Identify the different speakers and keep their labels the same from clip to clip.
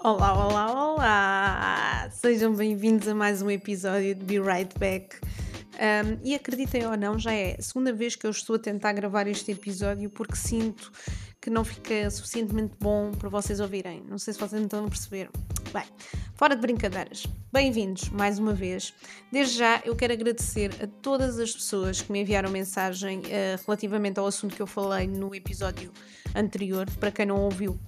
Speaker 1: Olá, olá, olá! Sejam bem-vindos a mais um episódio de Be Right Back. Um, e acreditem ou não, já é a segunda vez que eu estou a tentar gravar este episódio porque sinto que não fica suficientemente bom para vocês ouvirem. Não sei se vocês estão a perceber. Bem, fora de brincadeiras, bem-vindos mais uma vez. Desde já eu quero agradecer a todas as pessoas que me enviaram mensagem uh, relativamente ao assunto que eu falei no episódio anterior. Para quem não ouviu,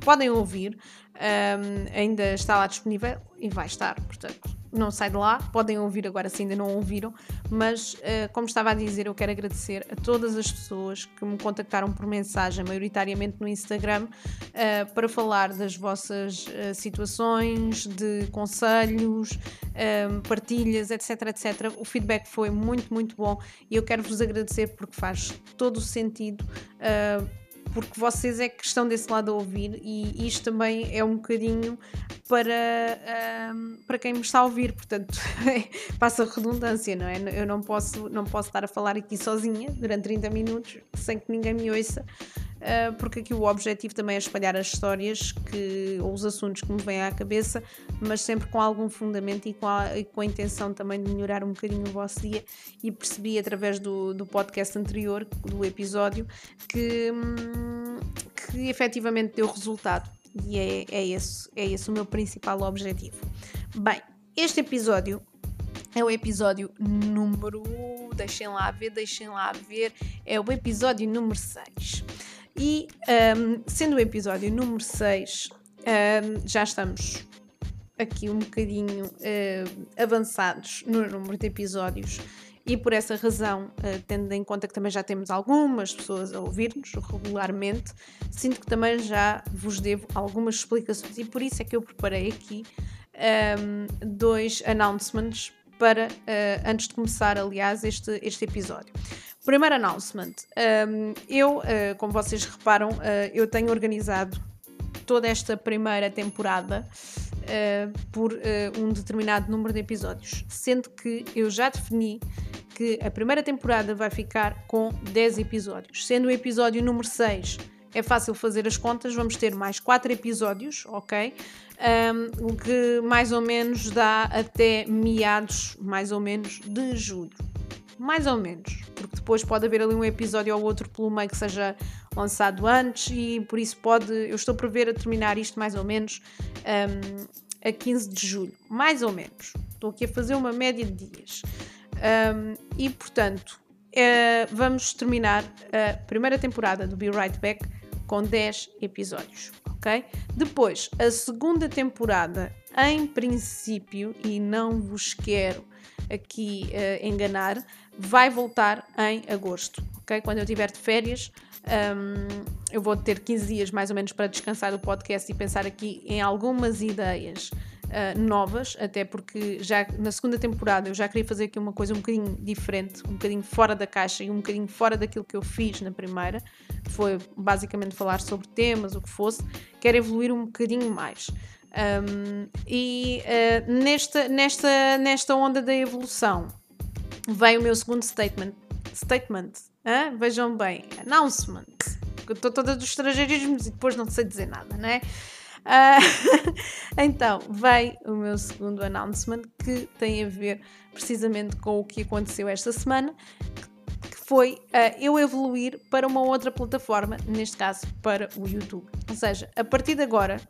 Speaker 1: podem ouvir. Um, ainda está lá disponível e vai estar, portanto, não sai de lá. Podem ouvir agora se ainda não ouviram, mas uh, como estava a dizer, eu quero agradecer a todas as pessoas que me contactaram por mensagem, maioritariamente no Instagram, uh, para falar das vossas uh, situações, de conselhos, partilhas, etc, etc. O feedback foi muito, muito bom e eu quero vos agradecer porque faz todo o sentido porque vocês é que estão desse lado a ouvir e isto também é um bocadinho para, um, para quem me está a ouvir, portanto, passa redundância, não é? Eu não posso, não posso estar a falar aqui sozinha durante 30 minutos sem que ninguém me ouça. Uh, porque aqui o objetivo também é espalhar as histórias que, ou os assuntos que me vêm à cabeça, mas sempre com algum fundamento e com a, e com a intenção também de melhorar um bocadinho o vosso dia. E percebi através do, do podcast anterior, do episódio, que, hum, que efetivamente deu resultado. E é, é, esse, é esse o meu principal objetivo. Bem, este episódio é o episódio número. Deixem lá ver, deixem lá ver. É o episódio número 6. E um, sendo o episódio número 6, um, já estamos aqui um bocadinho uh, avançados no número de episódios. E por essa razão, uh, tendo em conta que também já temos algumas pessoas a ouvir-nos regularmente, sinto que também já vos devo algumas explicações. E por isso é que eu preparei aqui um, dois announcements para uh, antes de começar, aliás, este, este episódio. Primeiro announcement. Um, eu, uh, como vocês reparam, uh, eu tenho organizado toda esta primeira temporada uh, por um determinado número de episódios, sendo que eu já defini que a primeira temporada vai ficar com 10 episódios, sendo o episódio número 6 é fácil fazer as contas, vamos ter mais 4 episódios, ok? Um, o que mais ou menos dá até meados, mais ou menos, de julho mais ou menos, porque depois pode haver ali um episódio ou outro pelo meio que seja lançado antes e por isso pode, eu estou a prever a terminar isto mais ou menos um, a 15 de julho, mais ou menos. Estou aqui a fazer uma média de dias. Um, e portanto, uh, vamos terminar a primeira temporada do Be Right Back com 10 episódios, ok? Depois, a segunda temporada, em princípio, e não vos quero aqui uh, enganar, vai voltar em agosto, ok? Quando eu estiver de férias, um, eu vou ter 15 dias mais ou menos para descansar do podcast e pensar aqui em algumas ideias uh, novas, até porque já na segunda temporada eu já queria fazer aqui uma coisa um bocadinho diferente, um bocadinho fora da caixa e um bocadinho fora daquilo que eu fiz na primeira, que foi basicamente falar sobre temas, o que fosse. Quero evoluir um bocadinho mais. Um, e uh, nesta, nesta, nesta onda da evolução vem o meu segundo statement. Statement. Hã? Vejam bem. Announcement. Estou toda dos estrangeirismos e depois não sei dizer nada, né? Uh, então, vem o meu segundo announcement que tem a ver precisamente com o que aconteceu esta semana, que foi uh, eu evoluir para uma outra plataforma, neste caso para o YouTube. Ou seja, a partir de agora,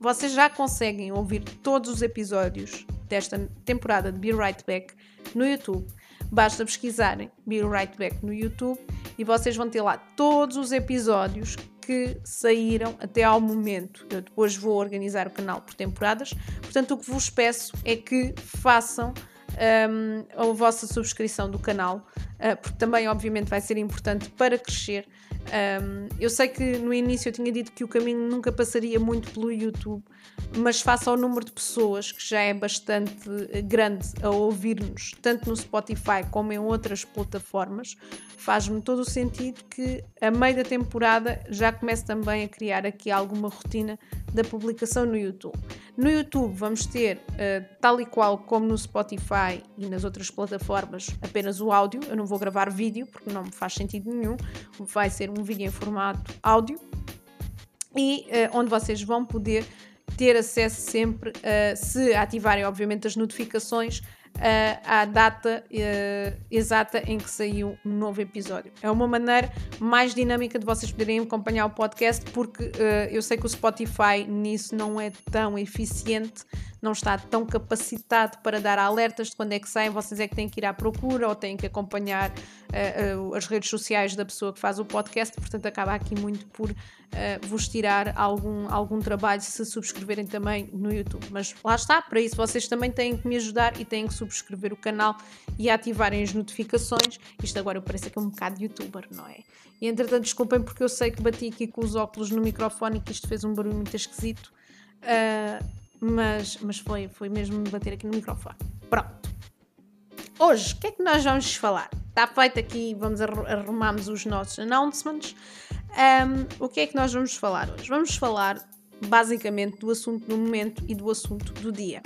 Speaker 1: vocês já conseguem ouvir todos os episódios desta temporada de Be Right Back no YouTube. Basta pesquisarem Be Right Back no YouTube e vocês vão ter lá todos os episódios que saíram até ao momento. Eu depois vou organizar o canal por temporadas. Portanto, o que vos peço é que façam um, a vossa subscrição do canal, uh, porque também, obviamente, vai ser importante para crescer um, eu sei que no início eu tinha dito que o caminho nunca passaria muito pelo YouTube, mas face ao número de pessoas que já é bastante grande a ouvir-nos, tanto no Spotify como em outras plataformas, faz-me todo o sentido que a meio da temporada já comece também a criar aqui alguma rotina da publicação no YouTube. No YouTube vamos ter, uh, tal e qual como no Spotify e nas outras plataformas, apenas o áudio. Eu não vou gravar vídeo porque não me faz sentido nenhum. Vai ser um vídeo em formato áudio e uh, onde vocês vão poder ter acesso sempre, uh, se ativarem, obviamente, as notificações, uh, à data uh, exata em que saiu um novo episódio. É uma maneira mais dinâmica de vocês poderem acompanhar o podcast, porque uh, eu sei que o Spotify nisso não é tão eficiente, não está tão capacitado para dar alertas de quando é que saem, vocês é que têm que ir à procura ou têm que acompanhar as redes sociais da pessoa que faz o podcast, portanto acaba aqui muito por vos tirar algum, algum trabalho se subscreverem também no YouTube. Mas lá está, para isso vocês também têm que me ajudar e têm que subscrever o canal e ativarem as notificações. Isto agora parece que é um bocado youtuber, não é? E entretanto, desculpem porque eu sei que bati aqui com os óculos no microfone e que isto fez um barulho muito esquisito. Uh, mas, mas foi, foi mesmo bater aqui no microfone. Pronto. Hoje, o que é que nós vamos falar? Está feito aqui, vamos arrumarmos os nossos announcements. Um, o que é que nós vamos falar hoje? Vamos falar basicamente do assunto do momento e do assunto do dia.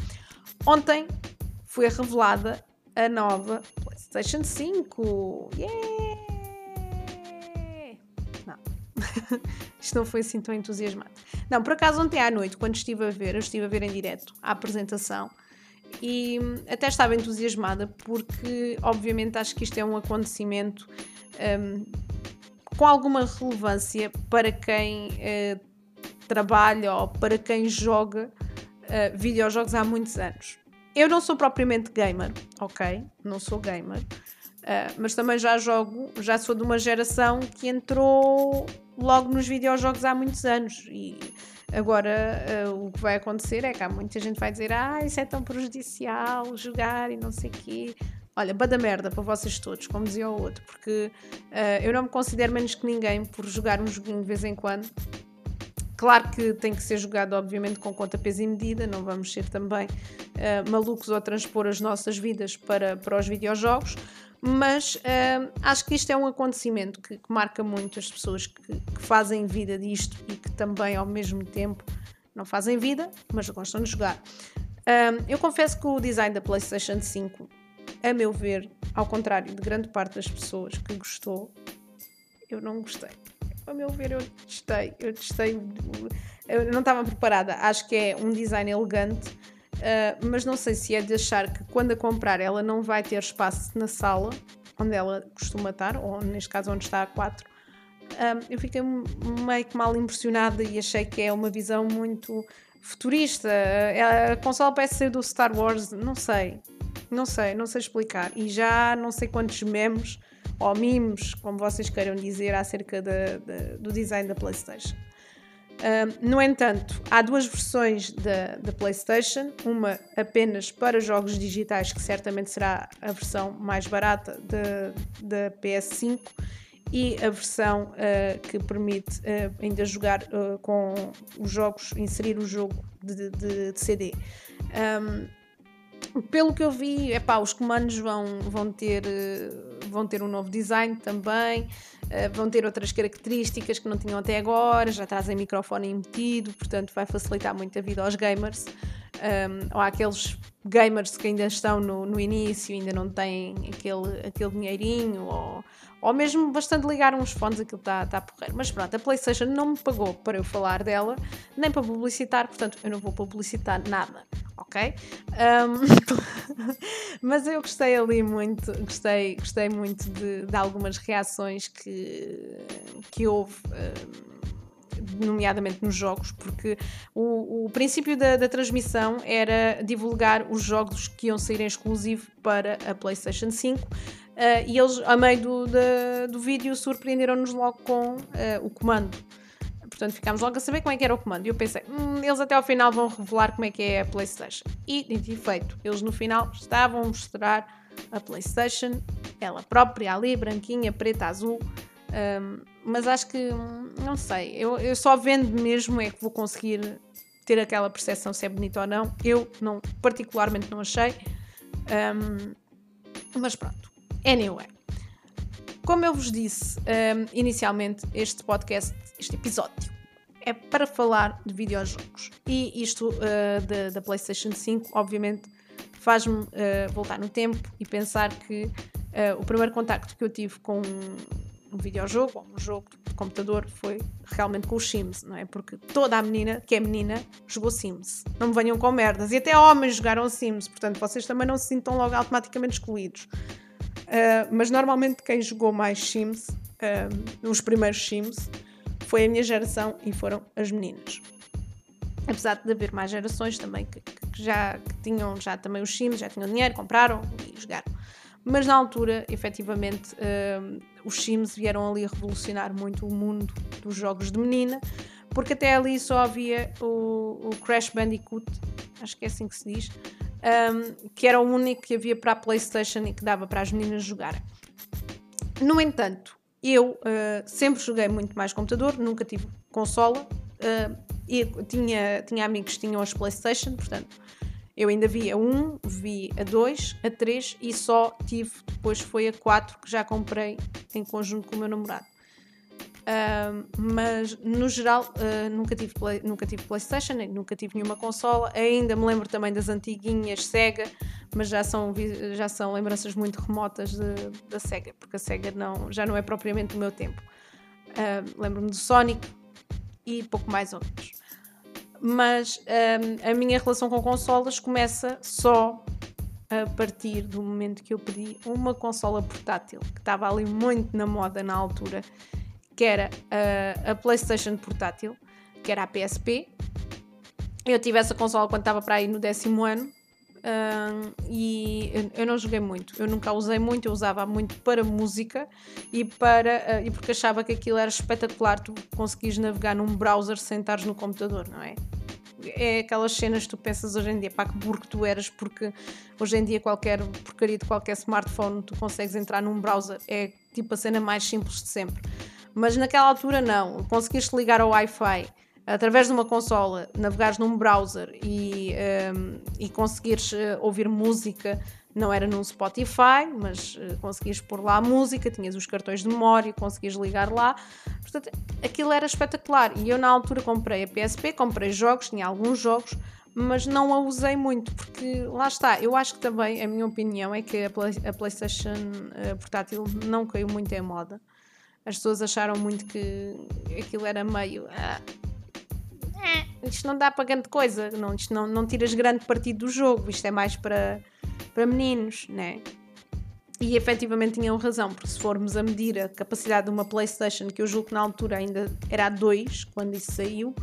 Speaker 1: Ontem foi revelada a nova PlayStation 5. Yeah! Isto não foi assim tão entusiasmante. Não, por acaso ontem à noite, quando estive a ver, eu estive a ver em direto a apresentação e até estava entusiasmada porque, obviamente, acho que isto é um acontecimento um, com alguma relevância para quem uh, trabalha ou para quem joga uh, videojogos há muitos anos. Eu não sou propriamente gamer, ok? Não sou gamer. Uh, mas também já jogo, já sou de uma geração que entrou logo nos videojogos há muitos anos. E agora uh, o que vai acontecer é que há muita gente vai dizer: Ah, isso é tão prejudicial jogar e não sei o quê. Olha, bada merda para vocês todos, como dizia o outro, porque uh, eu não me considero menos que ninguém por jogar um joguinho de vez em quando. Claro que tem que ser jogado, obviamente, com conta, peso e medida, não vamos ser também uh, malucos ou transpor as nossas vidas para, para os videojogos, mas uh, acho que isto é um acontecimento que, que marca muito as pessoas que, que, fazem vida disto e que também, ao mesmo tempo, não fazem vida, mas gostam de jogar. Uh, eu confesso que o design da PlayStation 5, a meu ver, ao contrário de grande parte das pessoas que gostou, eu não gostei a meu ver, eu testei. Eu testei. Eu não estava preparada. Acho que é um design elegante, uh, mas não sei se é de achar que quando a comprar ela não vai ter espaço na sala onde ela costuma estar, ou neste caso onde está a 4. Uh, eu fiquei meio que mal impressionada e achei que é uma visão muito futurista. A consola parece ser do Star Wars, não sei. Não sei, não sei explicar. E já não sei quantos memes ou memes, como vocês queiram dizer, acerca de, do design da PlayStation. No entanto, há duas versões da, da PlayStation, uma apenas para jogos digitais, que certamente será a versão mais barata da PS5, e a versão uh, que permite uh, ainda jogar uh, com os jogos, inserir o jogo de, de, de CD. Um, pelo que eu vi, epá, os comandos vão, vão, ter, eh, vão ter um novo design também, eh, vão ter outras características que não tinham até agora, já trazem microfone embutido, portanto vai facilitar muito a vida aos gamers. Um, ou àqueles gamers que ainda estão no, no início, ainda não têm aquele, aquele dinheirinho, ou, ou mesmo bastante ligar uns fones, aquilo está tá a porrer. Mas pronto, a PlayStation não me pagou para eu falar dela, nem para publicitar, portanto eu não vou publicitar nada ok? Um, mas eu gostei ali muito, gostei, gostei muito de, de algumas reações que, que houve. Um, nomeadamente nos jogos, porque o, o princípio da, da, transmissão era divulgar os jogos que iam sair em exclusivo para a PlayStation 5. Uh, e eles, a meio do, da, do vídeo, surpreenderam-nos logo com uh, o comando Portanto, ficámos logo a saber como é que era o comando. E eu pensei, hum, eles até ao final vão revelar como é que é a PlayStation. E, de feito, eles no final estavam a mostrar a PlayStation, ela própria ali, branquinha, preta, azul. Um, mas acho que, hum, não sei, eu, eu só vendo mesmo é que vou conseguir ter aquela percepção se é bonito ou não. Eu, não, particularmente, não achei. Um, mas pronto. Anyway. Como eu vos disse um, inicialmente, este podcast, este episódio, é para falar de videojogos. E isto uh, da, PlayStation 5, obviamente, faz-me uh, voltar no tempo e pensar que uh, o primeiro contacto que eu tive com, um videojogo ou um jogo de computador foi realmente com os Sims, não é? Porque toda a menina que é menina jogou Sims. Não me venham com merdas. E até homens jogaram Sims, portanto vocês também não se sintam logo automaticamente excluídos. Uh, mas normalmente quem jogou mais Sims, uh, os primeiros Sims, foi a minha geração e foram as meninas. Apesar de haver mais gerações também que, que já que tinham já também os Sims, já tinham dinheiro, compraram e jogaram. Mas na altura, efetivamente, uh, os Sims vieram ali revolucionar muito o mundo dos jogos de menina, porque até ali só havia o, o Crash Bandicoot, acho que é assim que se diz, um, que era o único que havia para a PlayStation e que dava para as meninas jogarem. No entanto, eu uh, sempre joguei muito mais computador, nunca tive consola. Uh, e tinha, tinha amigos que tinham as PlayStation, portanto, eu ainda vi a 1, vi a 2, a 3 e só tive, depois foi a 4 que já comprei em conjunto com o meu namorado. Uh, mas no geral uh, nunca, tive play, nunca tive Playstation, nunca tive nenhuma consola. Ainda me lembro também das antiguinhas Sega, mas já são, já são lembranças muito remotas de, da Sega, porque a Sega não, já não é propriamente o meu tempo. Uh, Lembro-me do Sonic e pouco mais ou Mas a minha relação com consolas começa só a partir do momento que eu pedi uma consola portátil, que estava ali muito na moda na altura que era a, a PlayStation portátil, que era a PSP. Eu tive essa consola quando estava para aí no décimo ano e eu, não joguei muito. Eu nunca usei muito, eu usava muito para música e, para, uh, e porque achava que aquilo era espetacular. Tu conseguis navegar num browser sem estares no computador, não é? é aquelas cenas que tu pensas hoje em dia, pá, que burro tu eras, porque hoje em dia qualquer porcaria de qualquer smartphone tu consegues entrar num browser, é tipo a cena mais simples de sempre. Mas naquela altura não. Conseguiste ligar ao Wi-Fi através de uma consola, navegares num browser e, um, e conseguires uh, ouvir música, não era num Spotify, mas uh, conseguias pôr lá a música, tinhas os cartões de memória, conseguias ligar lá. Portanto, aquilo era espetacular. E eu na altura comprei a PSP, comprei jogos, tinha alguns jogos, mas não a usei muito, porque lá está, eu acho que também, a minha opinião é que a, Play, a PlayStation uh, portátil não caiu muito em moda as pessoas acharam muito que aquilo era meio. Ah, é, isto não dá para grande coisa, não, isto não, não tiras grande partido do jogo, isto é mais para, para meninos, né? E efetivamente tinham razão, porque se formos a medir a capacidade de uma PlayStation, que eu julgo que na altura ainda era a 2, quando isso saiu,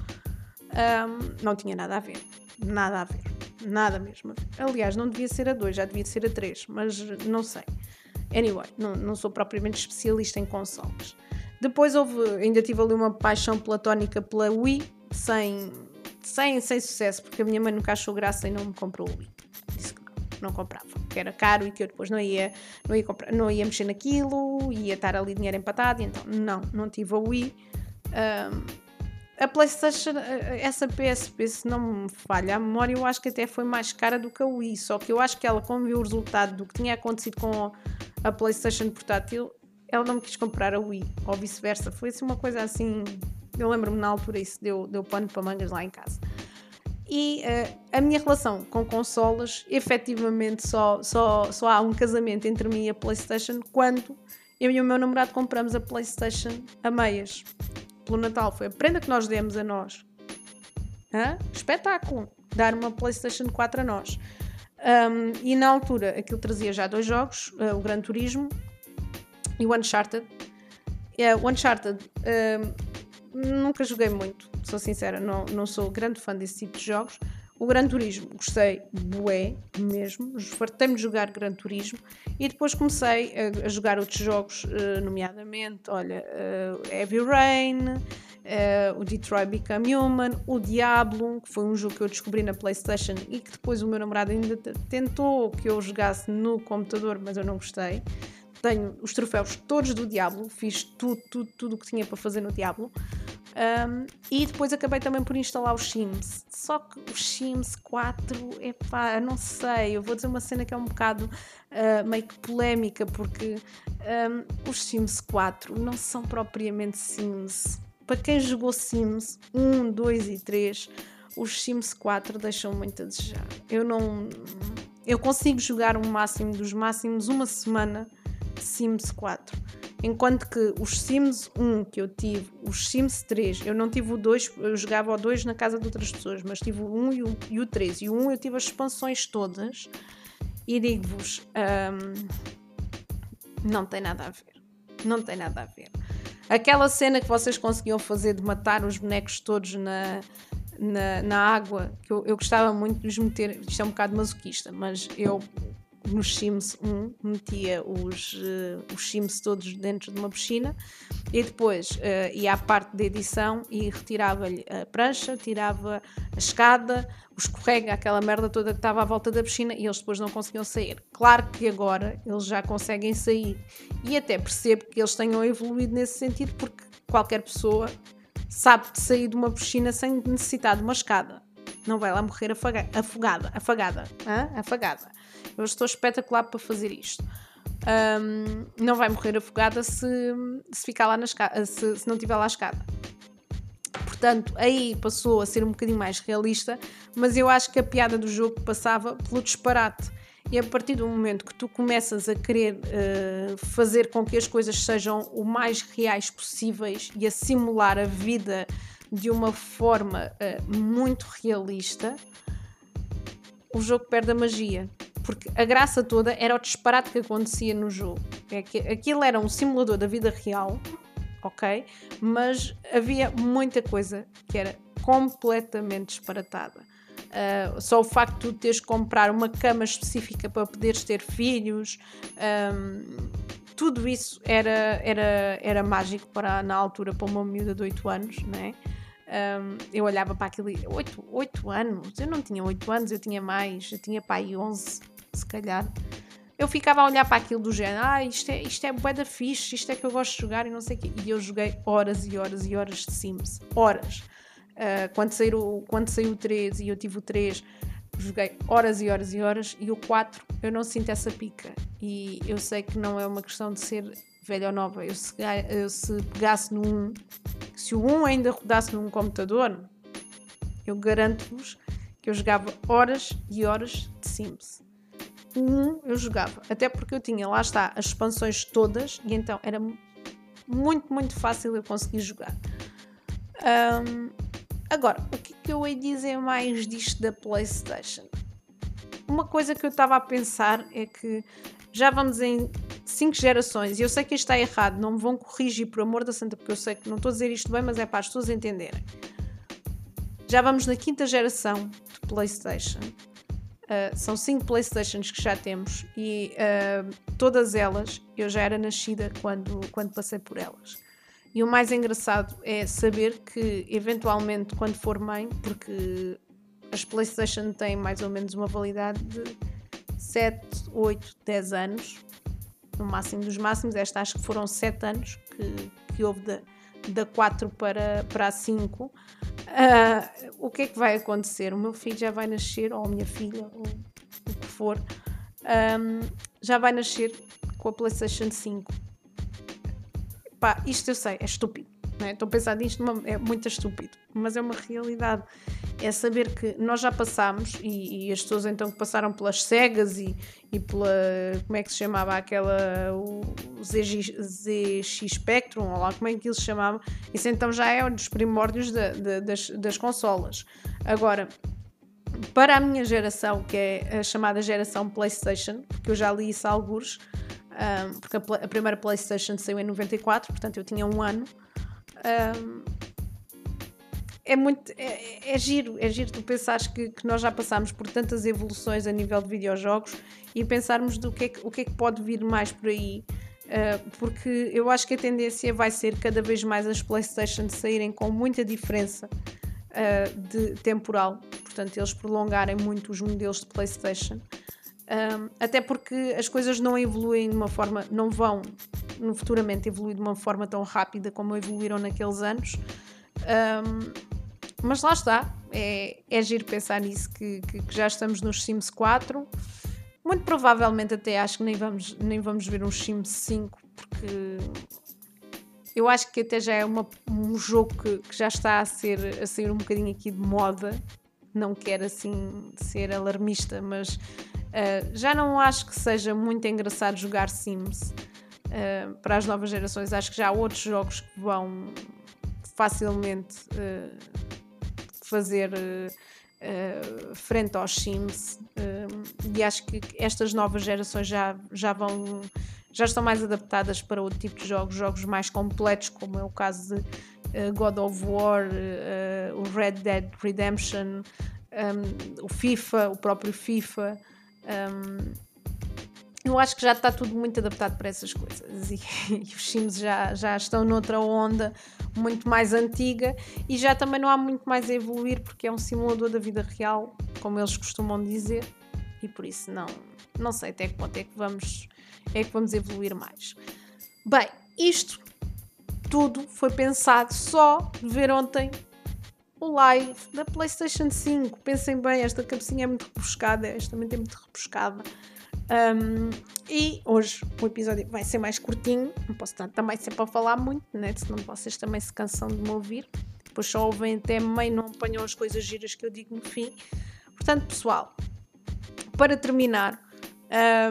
Speaker 1: um, não tinha nada a ver. Nada a ver. Nada mesmo. Aliás, não devia ser a 2, já devia ser a 3, mas não sei. Anyway, não, não sou propriamente especialista em consoles. Depois houve, ainda tive ali uma paixão platónica pela Wii, sem, sem, sem sucesso, porque a minha mãe nunca achou graça e não me comprou o Wii. Disse que não, não comprava, que era caro e que eu depois não ia, não ia, comprar, não ia mexer naquilo, ia estar ali dinheiro empatado, então não, não tive a Wii. Um, a PlayStation, essa PSP, se não me falha a memória, eu acho que até foi mais cara do que a Wii. Só que eu acho que ela, como viu o resultado do que tinha acontecido com a PlayStation portátil, ela não quis comprar a Wii, ou vice-versa. Foi assim uma coisa assim. Eu lembro-me na altura isso deu, deu pano para mangas lá em casa. E uh, a minha relação com consolas, efetivamente, só, só, só há um casamento entre mim e a PlayStation quando eu e o meu namorado compramos a PlayStation a meias pelo Natal. Foi a prenda que nós demos a nós. Hã? Espetáculo! Dar uma PlayStation 4 a nós. Um, e na altura aquilo trazia já dois jogos: uh, o Gran Turismo e o Uncharted. Uh, o Uncharted nunca joguei muito, sou sincera, não, não sou grande fã desse tipo de jogos. O Gran Turismo gostei bué mesmo, fartei-me de jogar Gran Turismo e depois comecei a, a jogar outros jogos, uh, nomeadamente, olha, uh, Heavy Rain, uh, o Detroit Become Human, o Diablo, que foi um jogo que eu descobri na Playstation e que depois o meu namorado ainda tentou que eu jogasse no computador, mas eu não gostei. Tenho os troféus todos do Diablo, fiz tudo, tudo, tudo o que tinha para fazer no Diablo. Um, e depois acabei também por instalar os Sims. Só que os Sims 4, epá, não sei, eu vou dizer uma cena que é um bocado uh, meio que polémica, porque um, os Sims 4 não são propriamente Sims. Para quem jogou Sims 1, 2 e 3, os Sims 4 deixam muito a desejar. Eu não. Eu consigo jogar o máximo dos máximos uma semana Sims 4 Enquanto que os Sims 1 que eu tive, os Sims 3, eu não tive o 2, eu jogava o 2 na casa de outras pessoas, mas tive o 1 e o, e o 3. E o 1 eu tive as expansões todas. E digo-vos, um, não tem nada a ver. Não tem nada a ver. Aquela cena que vocês conseguiam fazer de matar os bonecos todos na, na, na água, que eu, eu gostava muito de os meter. Isto é um bocado masoquista, mas eu nos Sims 1 metia os, uh, os Sims todos dentro de uma piscina e depois uh, ia à parte de edição e retirava-lhe a prancha, tirava a escada, o escorrega, aquela merda toda que estava à volta da piscina e eles depois não conseguiam sair. Claro que agora eles já conseguem sair e até percebo que eles tenham evoluído nesse sentido porque qualquer pessoa sabe de sair de uma piscina sem necessitar de uma escada. Não vai lá morrer afogada. Afogada. Afogada. Hã? afogada. Eu estou espetacular para fazer isto. Um, não vai morrer afogada se, se ficar lá na escada, se, se não tiver lá a escada. Portanto, aí passou a ser um bocadinho mais realista, mas eu acho que a piada do jogo passava pelo disparate. E a partir do momento que tu começas a querer uh, fazer com que as coisas sejam o mais reais possíveis e a simular a vida de uma forma uh, muito realista, o jogo perde a magia porque a graça toda era o disparate que acontecia no jogo. É que aquilo era um simulador da vida real, ok? Mas havia muita coisa que era completamente disparatada. Uh, só o facto de teres que comprar uma cama específica para poderes ter filhos, um, tudo isso era, era, era mágico para, na altura para uma miúda de 8 anos, não é? Um, eu olhava para aquilo e 8, 8 anos, eu não tinha 8 anos, eu tinha mais, eu tinha pai 11, se calhar, eu ficava a olhar para aquilo do género, ah, isto é, isto é bué da fixe, isto é que eu gosto de jogar e não sei o quê. E eu joguei horas e horas e horas de Sims. Horas. Uh, quando, saiu, quando saiu o 3 e eu tive o 3, joguei horas e horas e horas. E o 4, eu não sinto essa pica. E eu sei que não é uma questão de ser velha ou nova. Eu se, eu, se pegasse 1, se o 1 ainda rodasse num computador, eu garanto-vos que eu jogava horas e horas de Sims um eu jogava. Até porque eu tinha, lá está, as expansões todas e então era muito, muito fácil eu conseguir jogar. Um, agora, o que, é que eu ia dizer mais disto da PlayStation? Uma coisa que eu estava a pensar é que já vamos em 5 gerações e eu sei que isto está errado, não me vão corrigir por amor da santa, porque eu sei que não estou a dizer isto bem, mas é para as pessoas entenderem. Já vamos na quinta geração de PlayStation Uh, são cinco Playstations que já temos e uh, todas elas eu já era nascida quando, quando passei por elas. E o mais engraçado é saber que, eventualmente, quando for mãe, porque as PlayStation têm mais ou menos uma validade de 7, 8, 10 anos, no máximo dos máximos. Esta acho que foram 7 anos que, que houve da, da 4 para, para a 5. Uh, o que é que vai acontecer? O meu filho já vai nascer, ou a minha filha, ou o que for, um, já vai nascer com a PlayStation 5. Pá, isto eu sei, é estúpido. É? Estou a pensar nisto, é muito estúpido, mas é uma realidade. É saber que nós já passámos, e, e as pessoas então que passaram pelas cegas e, e pela. Como é que se chamava aquela. O ZX, ZX Spectrum, ou lá como é que eles se chamava. Isso então já é um dos primórdios de, de, das, das consolas. Agora, para a minha geração, que é a chamada geração PlayStation, porque eu já li isso a alguns, um, porque a, a, primeira PlayStation saiu em 94, portanto eu tinha um ano. É muito é, é, giro, é giro tu pensares que, que, nós já passámos por tantas evoluções a nível de videojogos e pensarmos do que é que, o que é que pode vir mais por aí. Uh, porque eu acho que a tendência vai ser cada vez mais as Playstation saírem com muita diferença uh, de temporal, portanto, eles prolongarem muito os modelos de PlayStation, um, até porque as coisas não evoluem de uma forma, não vão futuramente evoluir de uma forma tão rápida como evoluíram naqueles anos. Um, mas lá está, é, é giro pensar nisso, que, que, que, já estamos nos Sims 4. Muito provavelmente até acho que nem vamos, nem vamos ver um Sims 5, porque eu acho que até já é uma, um jogo que, que, já está a, ser, a sair um bocadinho aqui de moda. Não quero assim ser alarmista, mas uh, já não acho que seja muito engraçado jogar Sims. Uh, para as novas gerações. Acho que já há outros jogos que vão facilmente uh, fazer uh, frente aos Sims e acho que estas novas gerações já, já vão já estão mais adaptadas para outro tipo de jogos, jogos mais completos, como é o caso de God of War, o Red Dead Redemption, um, o FIFA, o próprio FIFA. Um, eu acho que já está tudo muito adaptado para essas coisas e, e, os Sims já, já estão noutra onda muito mais antiga e já também não há muito mais a evoluir porque é um simulador da vida real, como eles costumam dizer, e por isso não, não sei até que ponto é que vamos, é que vamos evoluir mais. Bem, isto tudo foi pensado só de ver ontem o live da PlayStation 5. Pensem bem, esta cabecinha é muito repuscada, esta também é muito repuscada. Um, e hoje o episódio vai ser mais curtinho, não posso estar também sempre a falar muito, né? senão vocês também se cansam de me ouvir. Depois só ouvem até meio, não apanham as coisas giras que eu digo no fim. Portanto, pessoal, para terminar,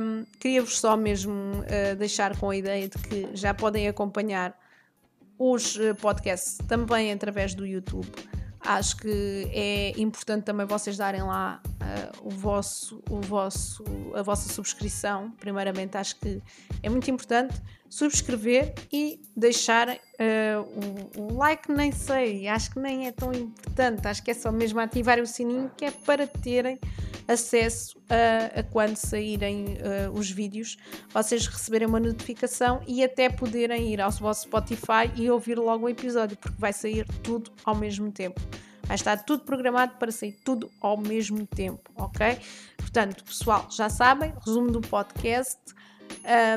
Speaker 1: um, queria-vos só mesmo uh, deixar com a ideia de que já podem acompanhar os uh, podcasts também através do YouTube. Acho que é importante também vocês darem lá uh, o vosso, o vosso, a vossa subscrição. Primeiramente, acho que é muito importante subscrever e deixar uh, like, nem sei, acho que nem é tão importante. Acho que é só mesmo ativar o sininho que é para terem acesso a, a quando saírem uh, os vídeos, vocês receberem uma notificação e até poderem ir ao vosso Spotify e ouvir logo o episódio, porque vai sair tudo ao mesmo tempo. Vai estar tudo programado para sair tudo ao mesmo tempo, ok? Portanto, pessoal, já sabem, resumo do podcast.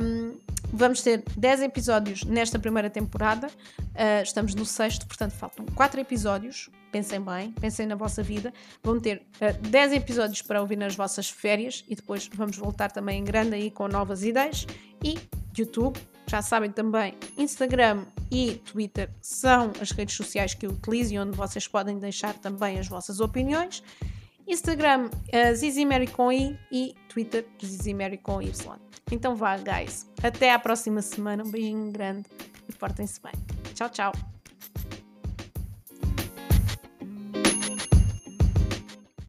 Speaker 1: Um, vamos ter 10 episódios nesta primeira temporada. Uh, estamos no sexto, portanto, faltam 4 episódios. Pensem bem, pensem na vossa vida. Vão ter uh, 10 episódios para ouvir nas vossas férias e depois vamos voltar também em grande aí com novas ideias. E YouTube, já sabem também, Instagram e Twitter são as redes sociais que eu utilizo e onde vocês podem deixar também as vossas opiniões. Instagram, uh, Zizi Mary com I e Twitter, Zizi Mary com Y. Então vá, guys. Até à próxima semana. Um beijinho grande e portem-se bem. Tchau, tchau.